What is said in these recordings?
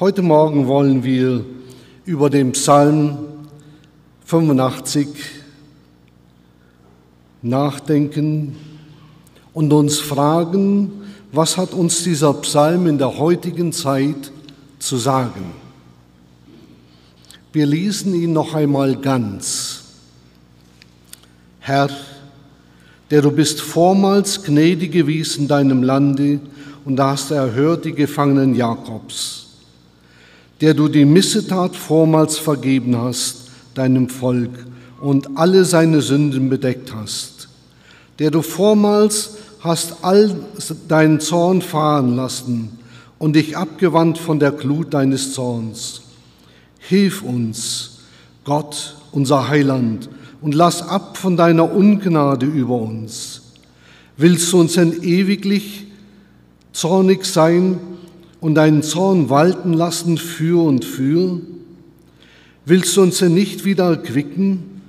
Heute Morgen wollen wir über den Psalm 85 nachdenken und uns fragen, was hat uns dieser Psalm in der heutigen Zeit zu sagen? Wir lesen ihn noch einmal ganz. Herr, der du bist vormals gnädig gewesen in deinem Lande und hast erhört die Gefangenen Jakobs der du die Missetat vormals vergeben hast, deinem Volk, und alle seine Sünden bedeckt hast, der du vormals hast all deinen Zorn fahren lassen und dich abgewandt von der Glut deines Zorns. Hilf uns, Gott, unser Heiland, und lass ab von deiner Ungnade über uns. Willst du uns denn ewiglich zornig sein und deinen Zorn walten lassen für und für? Willst du uns denn nicht wieder erquicken,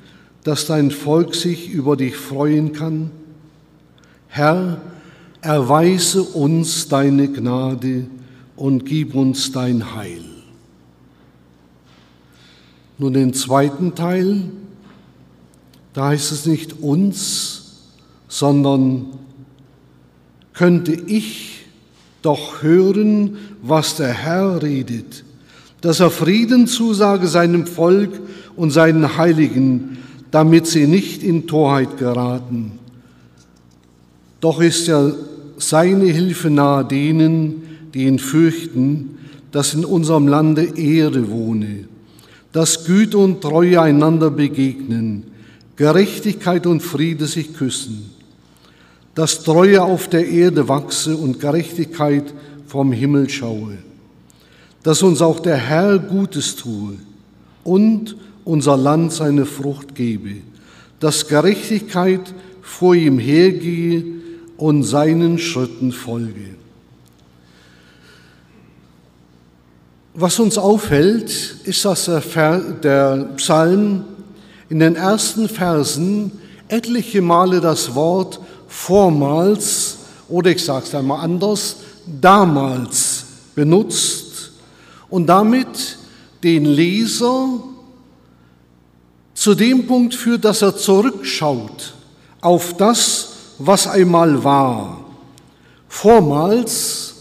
dass dein Volk sich über dich freuen kann? Herr, erweise uns deine Gnade und gib uns dein Heil. Nun den zweiten Teil, da heißt es nicht uns, sondern könnte ich doch hören, was der Herr redet, dass er Frieden zusage seinem Volk und seinen Heiligen, damit sie nicht in Torheit geraten. Doch ist ja seine Hilfe nahe denen, die ihn fürchten, dass in unserem Lande Ehre wohne, dass Güte und Treue einander begegnen, Gerechtigkeit und Friede sich küssen dass Treue auf der Erde wachse und Gerechtigkeit vom Himmel schaue, dass uns auch der Herr Gutes tue und unser Land seine Frucht gebe, dass Gerechtigkeit vor ihm hergehe und seinen Schritten folge. Was uns auffällt, ist, dass der Psalm in den ersten Versen etliche Male das Wort vormals oder ich sage es einmal anders, damals benutzt und damit den Leser zu dem Punkt führt, dass er zurückschaut auf das, was einmal war. Vormals,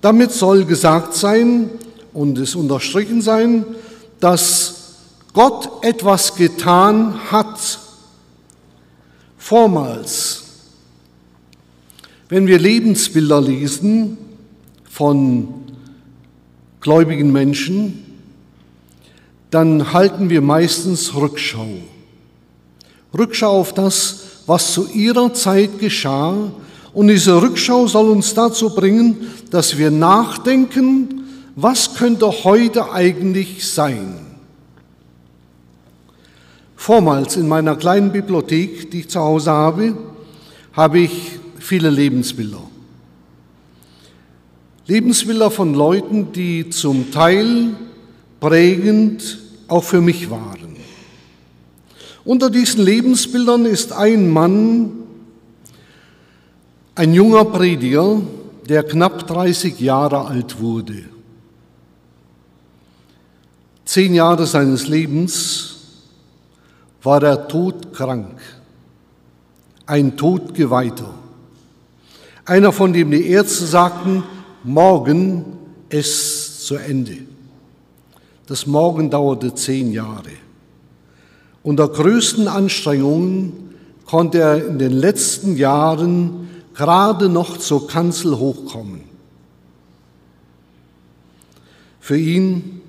damit soll gesagt sein und es unterstrichen sein, dass Gott etwas getan hat. Vormals. Wenn wir Lebensbilder lesen von gläubigen Menschen, dann halten wir meistens Rückschau. Rückschau auf das, was zu ihrer Zeit geschah. Und diese Rückschau soll uns dazu bringen, dass wir nachdenken, was könnte heute eigentlich sein. Vormals in meiner kleinen Bibliothek, die ich zu Hause habe, habe ich viele Lebensbilder. Lebensbilder von Leuten, die zum Teil prägend auch für mich waren. Unter diesen Lebensbildern ist ein Mann, ein junger Prediger, der knapp 30 Jahre alt wurde. Zehn Jahre seines Lebens war er todkrank, ein Todgeweihter. Einer, von dem die Ärzte sagten, morgen ist zu Ende. Das Morgen dauerte zehn Jahre. Unter größten Anstrengungen konnte er in den letzten Jahren gerade noch zur Kanzel hochkommen. Für ihn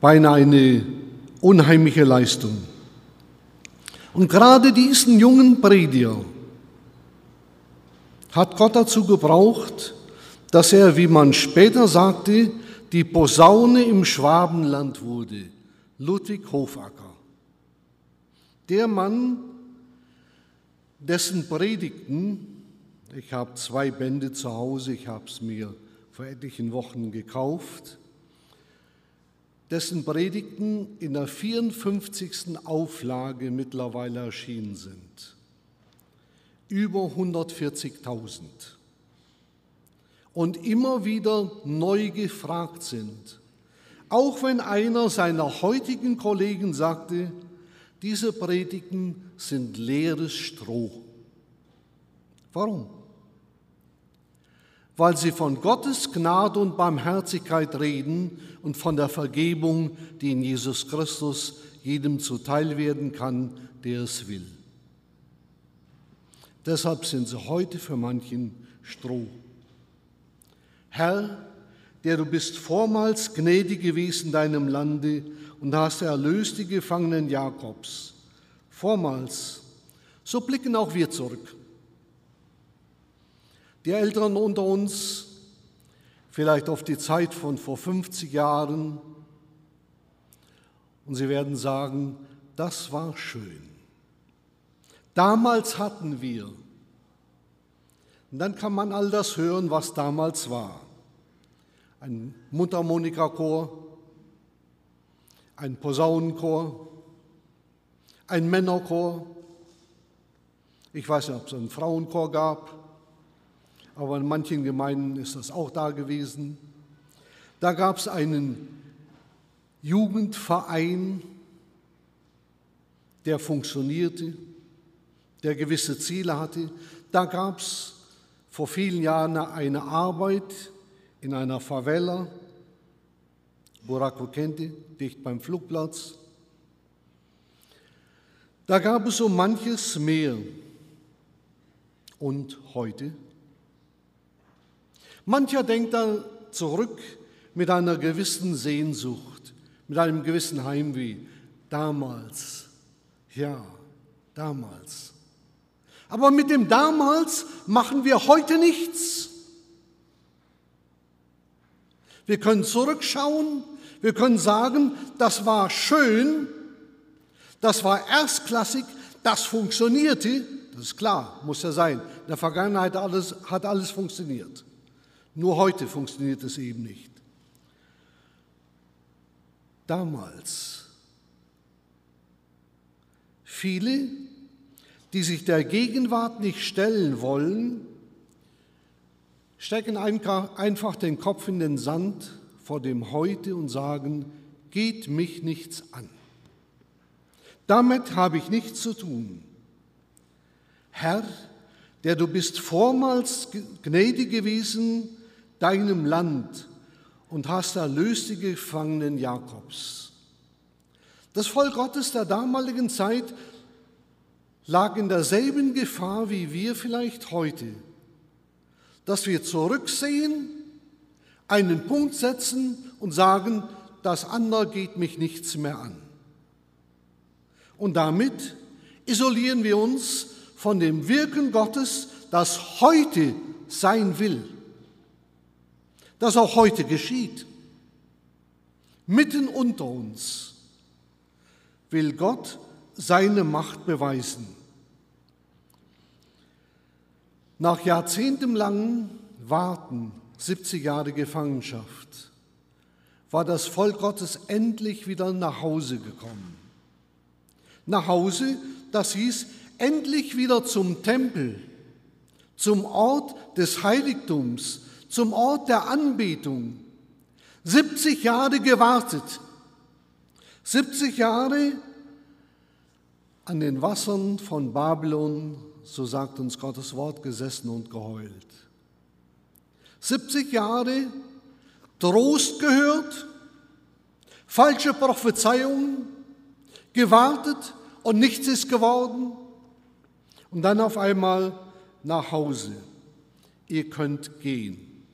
beinahe eine unheimliche Leistung. Und gerade diesen jungen Prediger hat Gott dazu gebraucht, dass er, wie man später sagte, die Posaune im Schwabenland wurde, Ludwig Hofacker. Der Mann, dessen Predigten, ich habe zwei Bände zu Hause, ich habe es mir vor etlichen Wochen gekauft, dessen Predigten in der 54. Auflage mittlerweile erschienen sind über 140.000. und immer wieder neu gefragt sind. Auch wenn einer seiner heutigen Kollegen sagte, diese Predigten sind leeres Stroh. Warum? Weil sie von Gottes Gnade und Barmherzigkeit reden und von der Vergebung, die in Jesus Christus jedem zuteil werden kann, der es will. Deshalb sind sie heute für manchen Stroh. Herr, der du bist vormals gnädig gewesen in deinem Lande und hast erlöst die Gefangenen Jakobs. Vormals, so blicken auch wir zurück. Die Älteren unter uns, vielleicht auf die Zeit von vor 50 Jahren, und sie werden sagen, das war schön. Damals hatten wir. Und dann kann man all das hören, was damals war. Ein Mundharmonikachor, ein Posaunenchor, ein Männerchor. Ich weiß nicht, ob es einen Frauenchor gab, aber in manchen Gemeinden ist das auch da gewesen. Da gab es einen Jugendverein, der funktionierte der gewisse Ziele hatte. Da gab es vor vielen Jahren eine Arbeit in einer Favela, Buraco Kente, dicht beim Flugplatz. Da gab es so manches mehr. Und heute? Mancher denkt da zurück mit einer gewissen Sehnsucht, mit einem gewissen Heimweh. Damals, ja, damals. Aber mit dem damals machen wir heute nichts. Wir können zurückschauen, wir können sagen, das war schön, das war erstklassig, das funktionierte. Das ist klar, muss ja sein. In der Vergangenheit alles, hat alles funktioniert. Nur heute funktioniert es eben nicht. Damals. Viele die sich der Gegenwart nicht stellen wollen, stecken einfach den Kopf in den Sand vor dem Heute und sagen, geht mich nichts an. Damit habe ich nichts zu tun. Herr, der du bist vormals gnädig gewesen deinem Land und hast erlöst die Gefangenen Jakobs. Das Volk Gottes der damaligen Zeit lag in derselben Gefahr wie wir vielleicht heute, dass wir zurücksehen, einen Punkt setzen und sagen, das andere geht mich nichts mehr an. Und damit isolieren wir uns von dem Wirken Gottes, das heute sein will, das auch heute geschieht. Mitten unter uns will Gott seine Macht beweisen. Nach jahrzehntelangen Warten, 70 Jahre Gefangenschaft, war das Volk Gottes endlich wieder nach Hause gekommen. Nach Hause, das hieß endlich wieder zum Tempel, zum Ort des Heiligtums, zum Ort der Anbetung. 70 Jahre gewartet, 70 Jahre an den Wassern von Babylon, so sagt uns Gottes Wort, gesessen und geheult. 70 Jahre Trost gehört, falsche Prophezeiungen, gewartet und nichts ist geworden. Und dann auf einmal nach Hause. Ihr könnt gehen.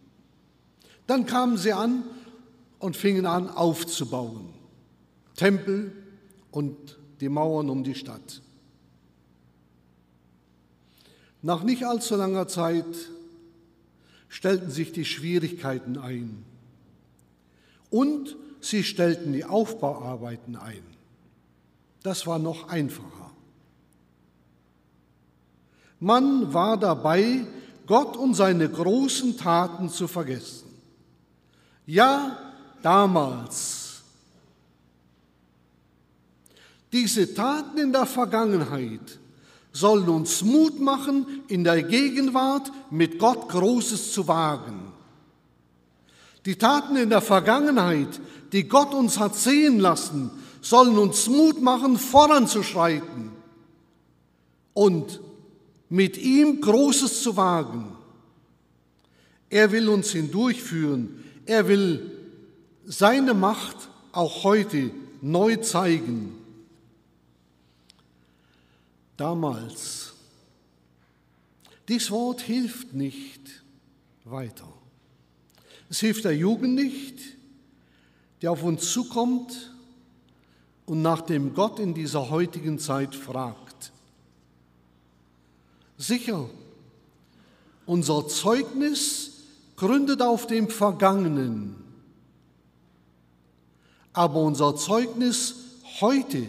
Dann kamen sie an und fingen an aufzubauen. Tempel und die Mauern um die Stadt. Nach nicht allzu langer Zeit stellten sich die Schwierigkeiten ein und sie stellten die Aufbauarbeiten ein. Das war noch einfacher. Man war dabei, Gott und seine großen Taten zu vergessen. Ja, damals Diese Taten in der Vergangenheit sollen uns Mut machen, in der Gegenwart mit Gott Großes zu wagen. Die Taten in der Vergangenheit, die Gott uns hat sehen lassen, sollen uns Mut machen, voranzuschreiten und mit ihm Großes zu wagen. Er will uns hindurchführen. Er will seine Macht auch heute neu zeigen. Damals. Dies Wort hilft nicht weiter. Es hilft der Jugend nicht, die auf uns zukommt und nach dem Gott in dieser heutigen Zeit fragt. Sicher, unser Zeugnis gründet auf dem Vergangenen, aber unser Zeugnis heute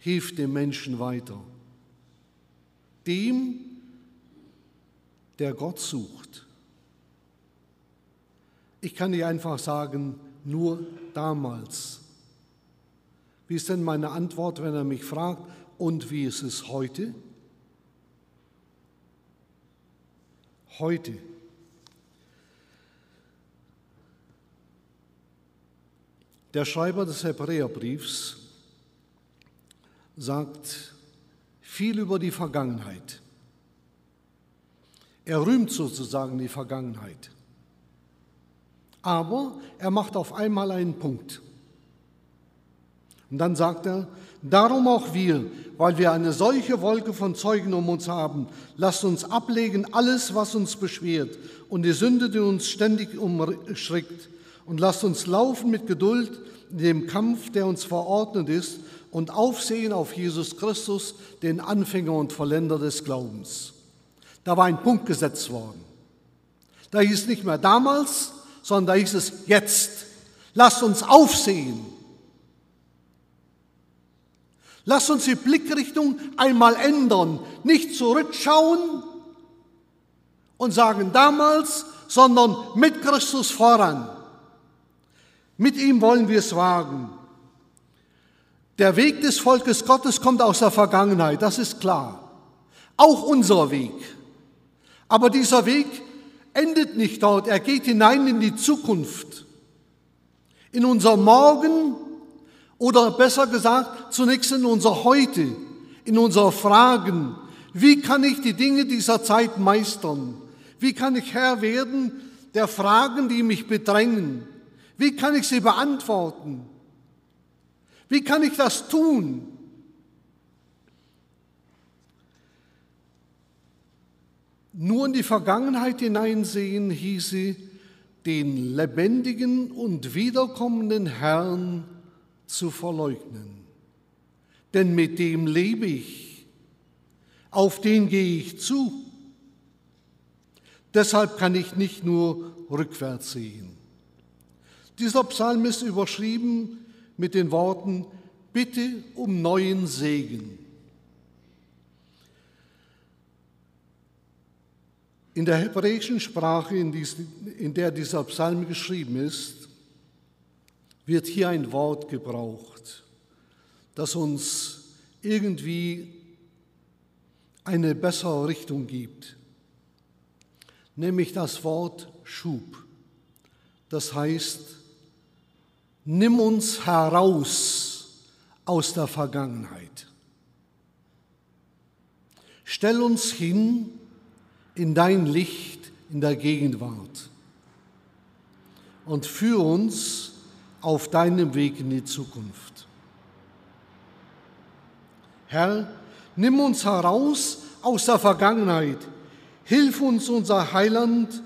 hilft dem Menschen weiter, dem, der Gott sucht. Ich kann nicht einfach sagen, nur damals. Wie ist denn meine Antwort, wenn er mich fragt, und wie ist es heute? Heute. Der Schreiber des Hebräerbriefs sagt viel über die Vergangenheit. Er rühmt sozusagen die Vergangenheit. Aber er macht auf einmal einen Punkt. Und dann sagt er, darum auch wir, weil wir eine solche Wolke von Zeugen um uns haben, lasst uns ablegen alles, was uns beschwert und die Sünde, die uns ständig umschrickt. Und lasst uns laufen mit Geduld in dem Kampf, der uns verordnet ist, und aufsehen auf Jesus Christus, den Anfänger und Vollender des Glaubens. Da war ein Punkt gesetzt worden. Da hieß nicht mehr damals, sondern da hieß es jetzt. Lasst uns aufsehen. Lasst uns die Blickrichtung einmal ändern, nicht zurückschauen und sagen damals, sondern mit Christus voran. Mit ihm wollen wir es wagen. Der Weg des Volkes Gottes kommt aus der Vergangenheit, das ist klar. Auch unser Weg. Aber dieser Weg endet nicht dort, er geht hinein in die Zukunft, in unser Morgen oder besser gesagt zunächst in unser Heute, in unsere Fragen. Wie kann ich die Dinge dieser Zeit meistern? Wie kann ich Herr werden der Fragen, die mich bedrängen? Wie kann ich sie beantworten? Wie kann ich das tun? Nur in die Vergangenheit hineinsehen hieße, den lebendigen und wiederkommenden Herrn zu verleugnen. Denn mit dem lebe ich, auf den gehe ich zu. Deshalb kann ich nicht nur rückwärts sehen. Dieser Psalm ist überschrieben mit den Worten, bitte um neuen Segen. In der hebräischen Sprache, in, der dieser Psalm geschrieben ist, wird hier ein Wort gebraucht, das uns irgendwie eine bessere Richtung gibt, nämlich das Wort Schub. Das heißt, nimm uns heraus aus der Vergangenheit. Stell uns hin in dein Licht in der Gegenwart und führe uns auf deinem Weg in die Zukunft. Herr, nimm uns heraus aus der Vergangenheit, hilf uns, unser Heiland,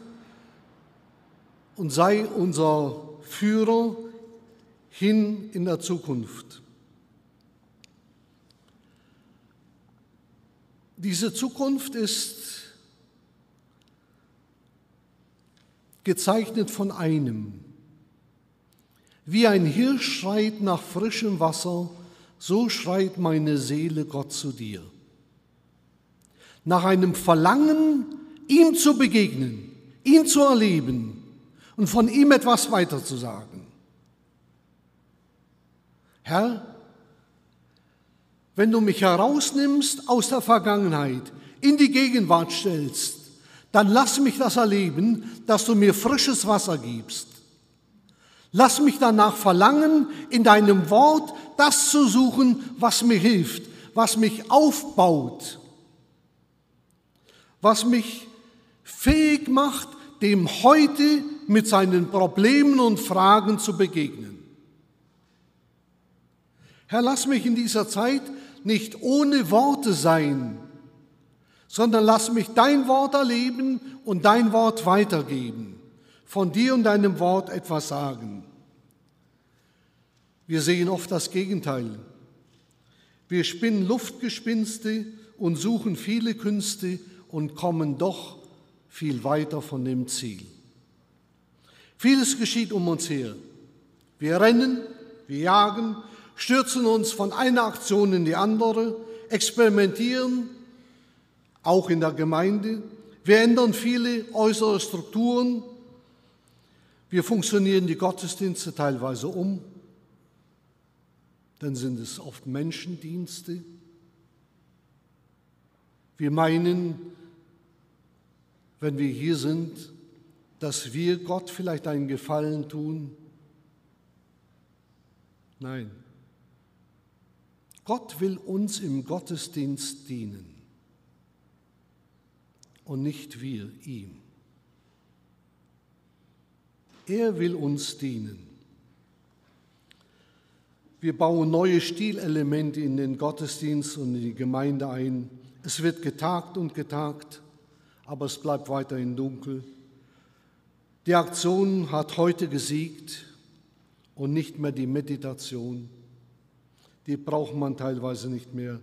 und sei unser Führer hin in der Zukunft. Diese Zukunft ist gezeichnet von einem. Wie ein Hirsch schreit nach frischem Wasser, so schreit meine Seele Gott zu dir. Nach einem Verlangen, ihm zu begegnen, ihn zu erleben und von ihm etwas weiterzusagen. Herr, wenn du mich herausnimmst aus der Vergangenheit, in die Gegenwart stellst, dann lass mich das erleben, dass du mir frisches Wasser gibst. Lass mich danach verlangen, in deinem Wort das zu suchen, was mir hilft, was mich aufbaut, was mich fähig macht, dem heute mit seinen Problemen und Fragen zu begegnen. Herr, lass mich in dieser Zeit nicht ohne Worte sein, sondern lass mich dein Wort erleben und dein Wort weitergeben, von dir und deinem Wort etwas sagen. Wir sehen oft das Gegenteil. Wir spinnen Luftgespinste und suchen viele Künste und kommen doch viel weiter von dem Ziel. Vieles geschieht um uns her. Wir rennen, wir jagen, stürzen uns von einer Aktion in die andere, experimentieren, auch in der Gemeinde. Wir ändern viele äußere Strukturen. Wir funktionieren die Gottesdienste teilweise um. Dann sind es oft Menschendienste. Wir meinen, wenn wir hier sind, dass wir Gott vielleicht einen Gefallen tun. Nein, Gott will uns im Gottesdienst dienen und nicht wir ihm. Er will uns dienen. Wir bauen neue Stilelemente in den Gottesdienst und in die Gemeinde ein. Es wird getagt und getagt, aber es bleibt weiterhin dunkel. Die Aktion hat heute gesiegt und nicht mehr die Meditation. Die braucht man teilweise nicht mehr.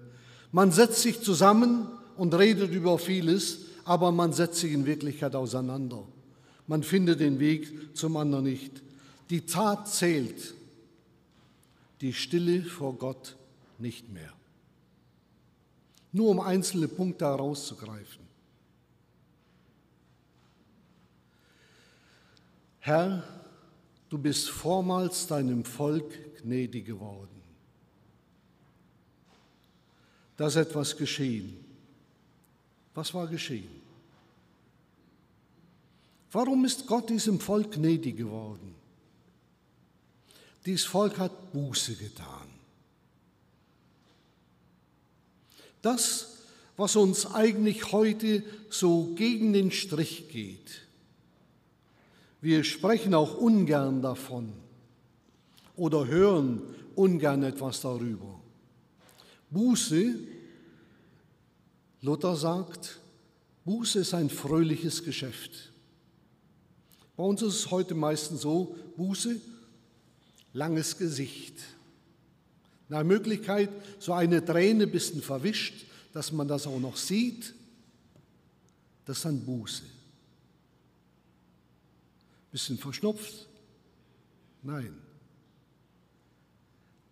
Man setzt sich zusammen und redet über vieles, aber man setzt sich in Wirklichkeit auseinander. Man findet den Weg zum anderen nicht. Die Tat zählt, die Stille vor Gott nicht mehr. Nur um einzelne Punkte herauszugreifen. Herr, du bist vormals deinem Volk gnädig geworden. Da ist etwas geschehen. Was war geschehen? Warum ist Gott diesem Volk gnädig geworden? Dieses Volk hat Buße getan. Das, was uns eigentlich heute so gegen den Strich geht. Wir sprechen auch ungern davon oder hören ungern etwas darüber. Buße Luther sagt, Buße ist ein fröhliches Geschäft. Bei uns ist es heute meistens so, Buße, langes Gesicht. Nach Möglichkeit so eine Träne bisschen verwischt, dass man das auch noch sieht, das ist dann Buße. Bisschen verschnupft? Nein.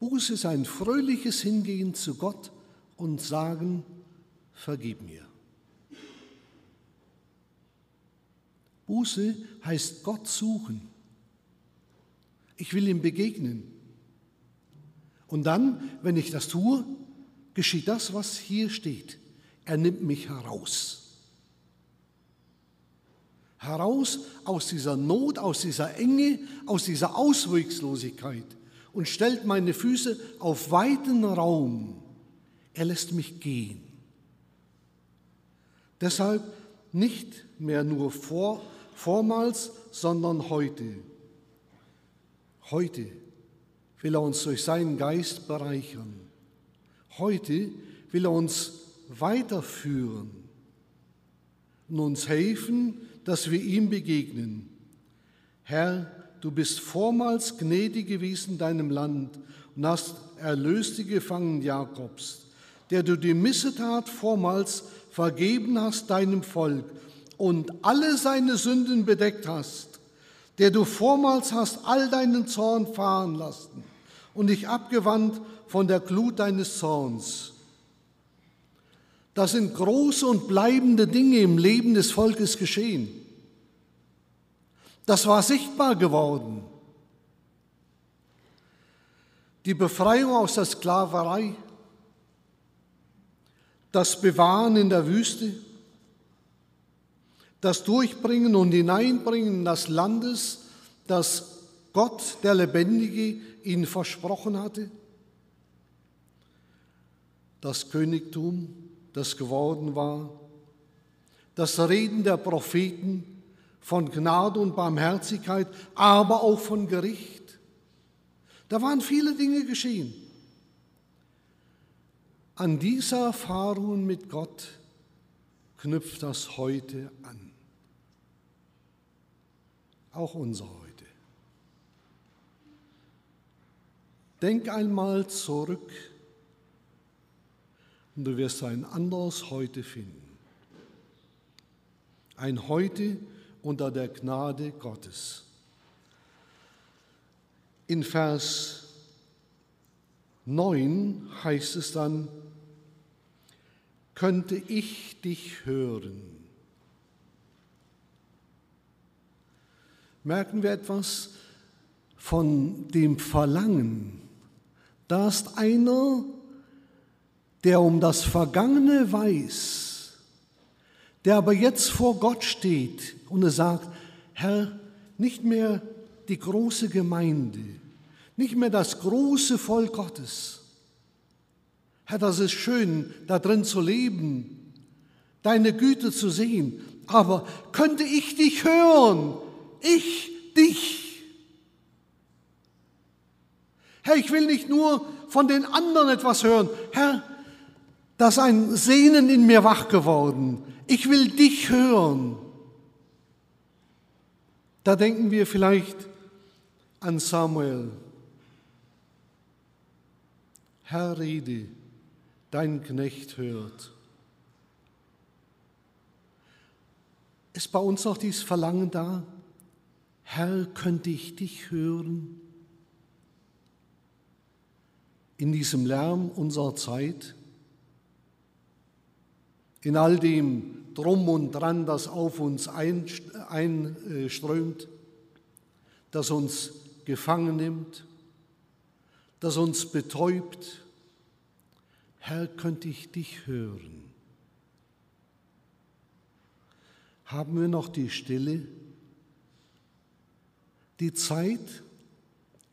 Buße ist ein fröhliches Hingehen zu Gott und sagen, vergib mir. Buße heißt Gott suchen. Ich will ihm begegnen. Und dann, wenn ich das tue, geschieht das, was hier steht. Er nimmt mich heraus. Heraus aus dieser Not, aus dieser Enge, aus dieser Auswegslosigkeit und stellt meine Füße auf weiten Raum. Er lässt mich gehen. Deshalb nicht mehr nur vor, vormals, sondern heute. Heute will er uns durch seinen Geist bereichern. Heute will er uns weiterführen und uns helfen, dass wir ihm begegnen. Herr, du bist vormals gnädig gewesen in deinem Land und hast erlöst die Gefangenen Jakobs, der du die Missetat vormals vergeben hast deinem Volk und alle seine Sünden bedeckt hast, der du vormals hast all deinen Zorn fahren lassen und dich abgewandt von der Glut deines Zorns. Das sind große und bleibende Dinge im Leben des Volkes geschehen. Das war sichtbar geworden. Die Befreiung aus der Sklaverei, das Bewahren in der Wüste, das Durchbringen und Hineinbringen des Landes, das Gott, der Lebendige, ihnen versprochen hatte? Das Königtum, das geworden war, das Reden der Propheten von Gnade und Barmherzigkeit, aber auch von Gericht. Da waren viele Dinge geschehen. An diese Erfahrungen mit Gott knüpft das heute an. Auch unser heute. Denk einmal zurück und du wirst ein anderes Heute finden. Ein Heute unter der Gnade Gottes. In Vers 9 heißt es dann, könnte ich dich hören. Merken wir etwas von dem Verlangen. Da ist einer, der um das Vergangene weiß, der aber jetzt vor Gott steht und er sagt, Herr, nicht mehr die große Gemeinde, nicht mehr das große Volk Gottes. Herr, das ist schön, da drin zu leben, deine Güte zu sehen, aber könnte ich dich hören? Ich dich. Herr, ich will nicht nur von den anderen etwas hören. Herr, da ist ein Sehnen in mir wach geworden. Ich will dich hören. Da denken wir vielleicht an Samuel. Herr, rede, dein Knecht hört. Ist bei uns noch dieses Verlangen da? Herr, könnte ich dich hören? In diesem Lärm unserer Zeit, in all dem Drum und Dran, das auf uns einströmt, das uns gefangen nimmt, das uns betäubt. Herr, könnte ich dich hören? Haben wir noch die Stille, die Zeit,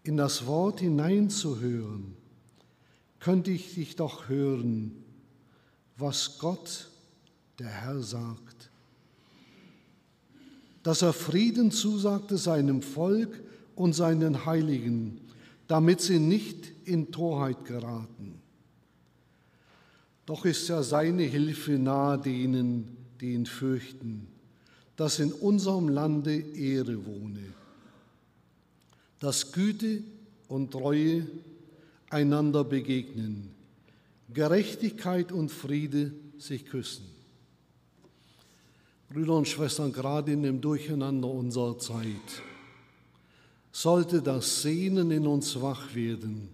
in das Wort hineinzuhören? Könnte ich dich doch hören, was Gott der Herr sagt. Dass er Frieden zusagte seinem Volk und seinen Heiligen, damit sie nicht in Torheit geraten. Doch ist ja seine Hilfe nahe denen, die ihn fürchten, dass in unserem Lande Ehre wohne, dass Güte und Treue einander begegnen, Gerechtigkeit und Friede sich küssen. Brüder und Schwestern, gerade in dem Durcheinander unserer Zeit sollte das Sehnen in uns wach werden.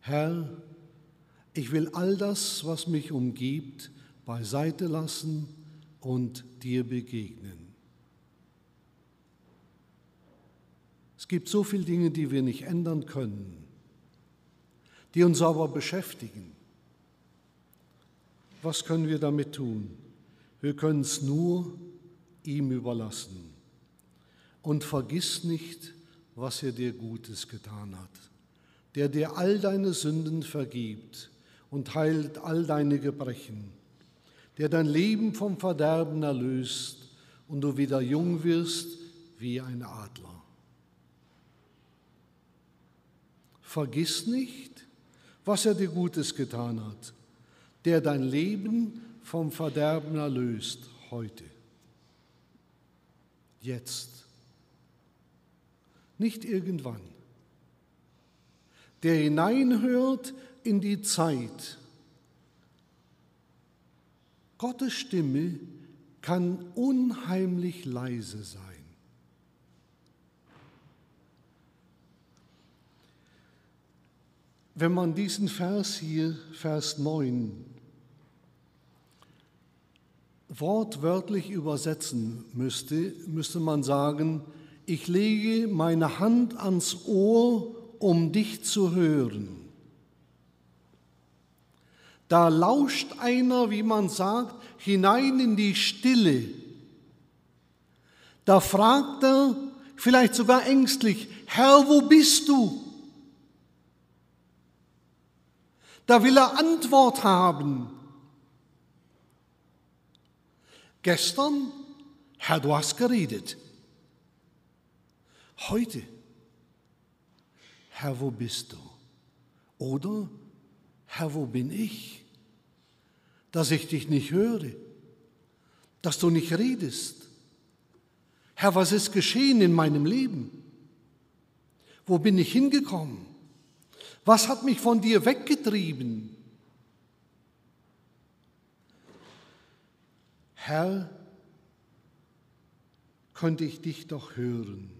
Herr, ich will all das, was mich umgibt, beiseite lassen und dir begegnen. Es gibt so viele Dinge, die wir nicht ändern können, die uns aber beschäftigen. Was können wir damit tun? Wir können es nur ihm überlassen. Und vergiss nicht, was er dir Gutes getan hat, der dir all deine Sünden vergibt und heilt all deine Gebrechen, der dein Leben vom Verderben erlöst und du wieder jung wirst wie ein Adler. Vergiss nicht, was er dir Gutes getan hat, der dein Leben vom Verderben erlöst heute. Jetzt. Nicht irgendwann. Der hineinhört in die Zeit. Gottes Stimme kann unheimlich leise sein. Wenn man diesen Vers hier, Vers 9, wortwörtlich übersetzen müsste, müsste man sagen, ich lege meine Hand ans Ohr, um dich zu hören. Da lauscht einer, wie man sagt, hinein in die Stille. Da fragt er, vielleicht sogar ängstlich, Herr, wo bist du? Da will er Antwort haben. Gestern, Herr, du hast geredet. Heute, Herr, wo bist du? Oder, Herr, wo bin ich? Dass ich dich nicht höre, dass du nicht redest. Herr, was ist geschehen in meinem Leben? Wo bin ich hingekommen? Was hat mich von dir weggetrieben? Herr, könnte ich dich doch hören.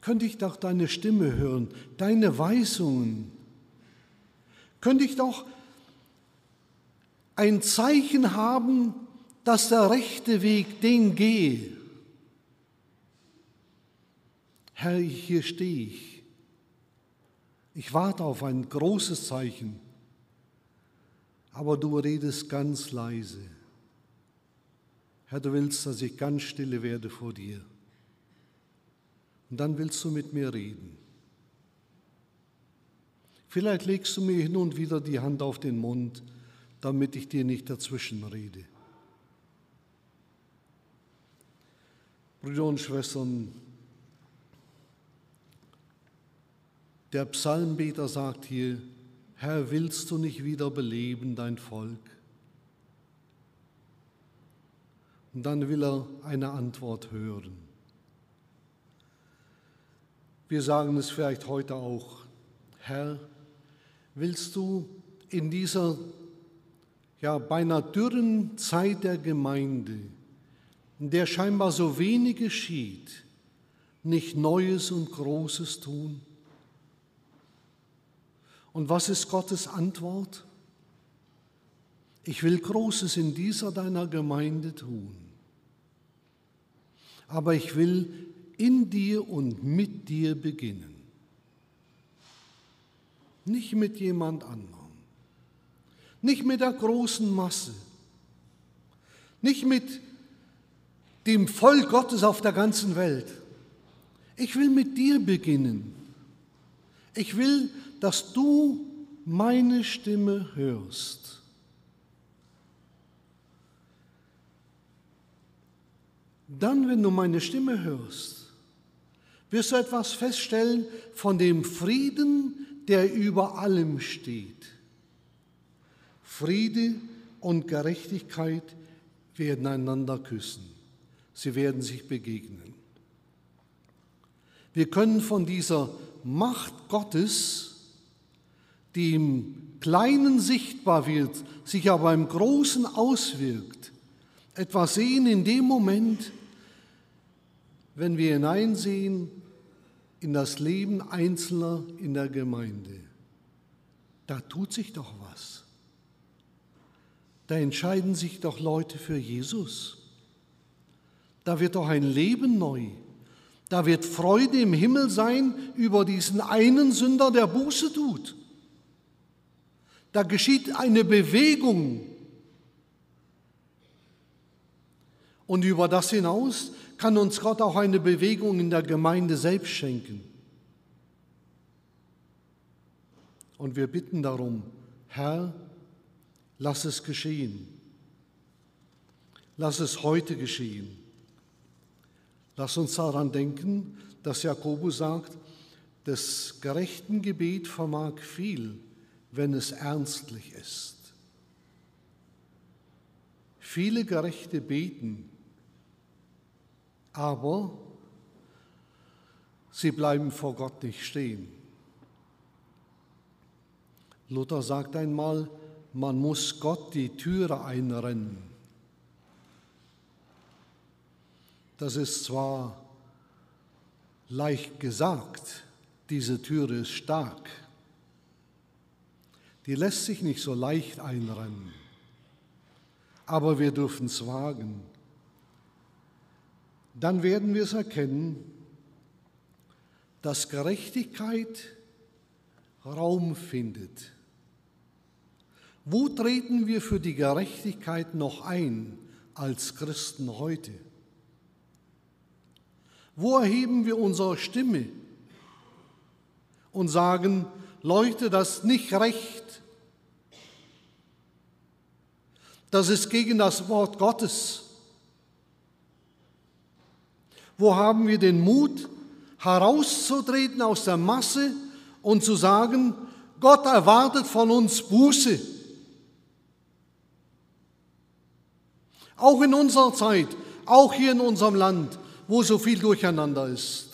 Könnte ich doch deine Stimme hören, deine Weisungen. Könnte ich doch ein Zeichen haben, dass der rechte Weg den gehe. Herr, hier stehe ich. Ich warte auf ein großes Zeichen aber du redest ganz leise. Herr, du willst, dass ich ganz stille werde vor dir. Und dann willst du mit mir reden. Vielleicht legst du mir hin und wieder die Hand auf den Mund, damit ich dir nicht dazwischen rede. Brüder und Schwestern, der Psalmbeter sagt hier, Herr, willst du nicht wieder beleben dein Volk? Und dann will er eine Antwort hören. Wir sagen es vielleicht heute auch, Herr, willst du in dieser ja beinahe dürren Zeit der Gemeinde, in der scheinbar so wenig geschieht, nicht Neues und Großes tun? Und was ist Gottes Antwort? Ich will Großes in dieser deiner Gemeinde tun. Aber ich will in dir und mit dir beginnen. Nicht mit jemand anderem. Nicht mit der großen Masse. Nicht mit dem Volk Gottes auf der ganzen Welt. Ich will mit dir beginnen. Ich will dass du meine Stimme hörst. Dann, wenn du meine Stimme hörst, wirst du etwas feststellen von dem Frieden, der über allem steht. Friede und Gerechtigkeit werden einander küssen. Sie werden sich begegnen. Wir können von dieser Macht Gottes die im Kleinen sichtbar wird, sich aber im Großen auswirkt, etwas sehen in dem Moment, wenn wir hineinsehen in das Leben Einzelner in der Gemeinde. Da tut sich doch was. Da entscheiden sich doch Leute für Jesus. Da wird doch ein Leben neu. Da wird Freude im Himmel sein über diesen einen Sünder, der Buße tut. Da geschieht eine Bewegung. Und über das hinaus kann uns Gott auch eine Bewegung in der Gemeinde selbst schenken. Und wir bitten darum, Herr, lass es geschehen. Lass es heute geschehen. Lass uns daran denken, dass Jakobus sagt, das gerechten Gebet vermag viel, wenn es ernstlich ist. Viele Gerechte beten, aber sie bleiben vor Gott nicht stehen. Luther sagt einmal, man muss Gott die Türe einrennen. Das ist zwar leicht gesagt, diese Türe ist stark, die lässt sich nicht so leicht einrennen. Aber wir dürfen es wagen. Dann werden wir es erkennen, dass Gerechtigkeit Raum findet. Wo treten wir für die Gerechtigkeit noch ein als Christen heute? Wo erheben wir unsere Stimme und sagen, Leute, das nicht recht. Das ist gegen das Wort Gottes. Wo haben wir den Mut, herauszutreten aus der Masse und zu sagen, Gott erwartet von uns Buße. Auch in unserer Zeit, auch hier in unserem Land, wo so viel durcheinander ist.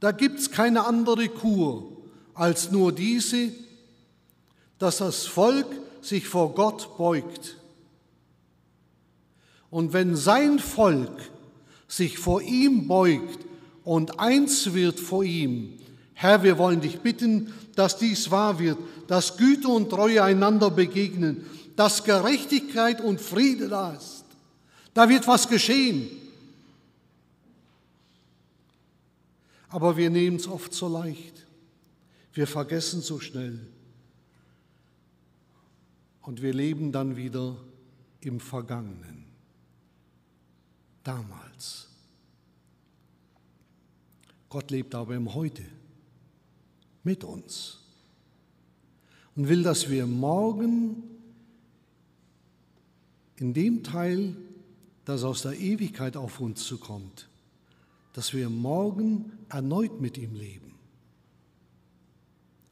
Da gibt es keine andere Kur als nur diese, dass das Volk sich vor Gott beugt. Und wenn sein Volk sich vor ihm beugt und eins wird vor ihm, Herr, wir wollen dich bitten, dass dies wahr wird, dass Güte und Treue einander begegnen, dass Gerechtigkeit und Friede da ist. Da wird was geschehen. Aber wir nehmen es oft so leicht. Wir vergessen so schnell. Und wir leben dann wieder im Vergangenen. Damals. Gott lebt aber im Heute mit uns und will, dass wir morgen in dem Teil, das aus der Ewigkeit auf uns zukommt, dass wir morgen erneut mit ihm leben.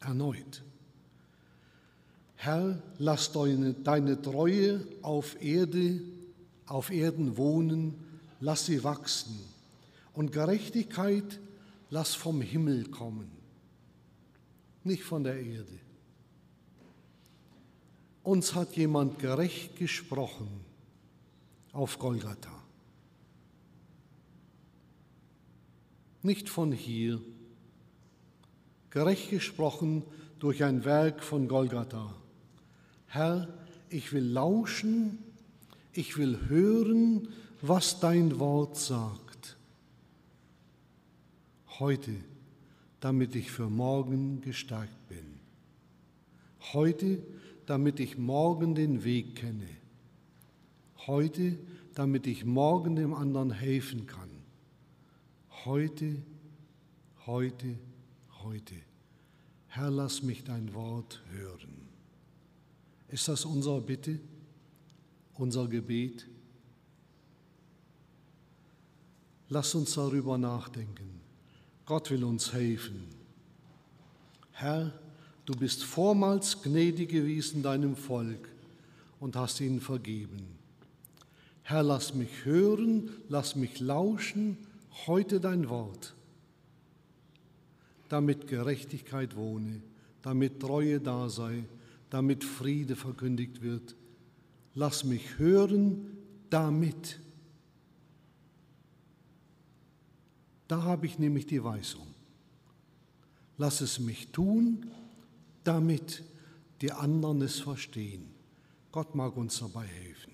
Erneut. Herr, lass deine, deine Treue auf Erde, auf Erden wohnen, lass sie wachsen und Gerechtigkeit lass vom Himmel kommen, nicht von der Erde. Uns hat jemand gerecht gesprochen auf Golgatha. Nicht von hier, gerecht gesprochen durch ein Werk von Golgatha. Herr, ich will lauschen, ich will hören, was dein Wort sagt. Heute, damit ich für morgen gestärkt bin. Heute, damit ich morgen den Weg kenne. Heute, damit ich morgen dem anderen helfen kann. Heute, heute, heute. Herr, lass mich dein Wort hören. Ist das unsere Bitte, unser Gebet? Lass uns darüber nachdenken. Gott will uns helfen. Herr, Du bist vormals gnädig gewesen deinem Volk und hast ihnen vergeben. Herr, lass mich hören, lass mich lauschen heute dein Wort, damit Gerechtigkeit wohne, damit Treue da sei, damit Friede verkündigt wird. Lass mich hören, damit. Da habe ich nämlich die Weisung. Lass es mich tun, damit die anderen es verstehen. Gott mag uns dabei helfen.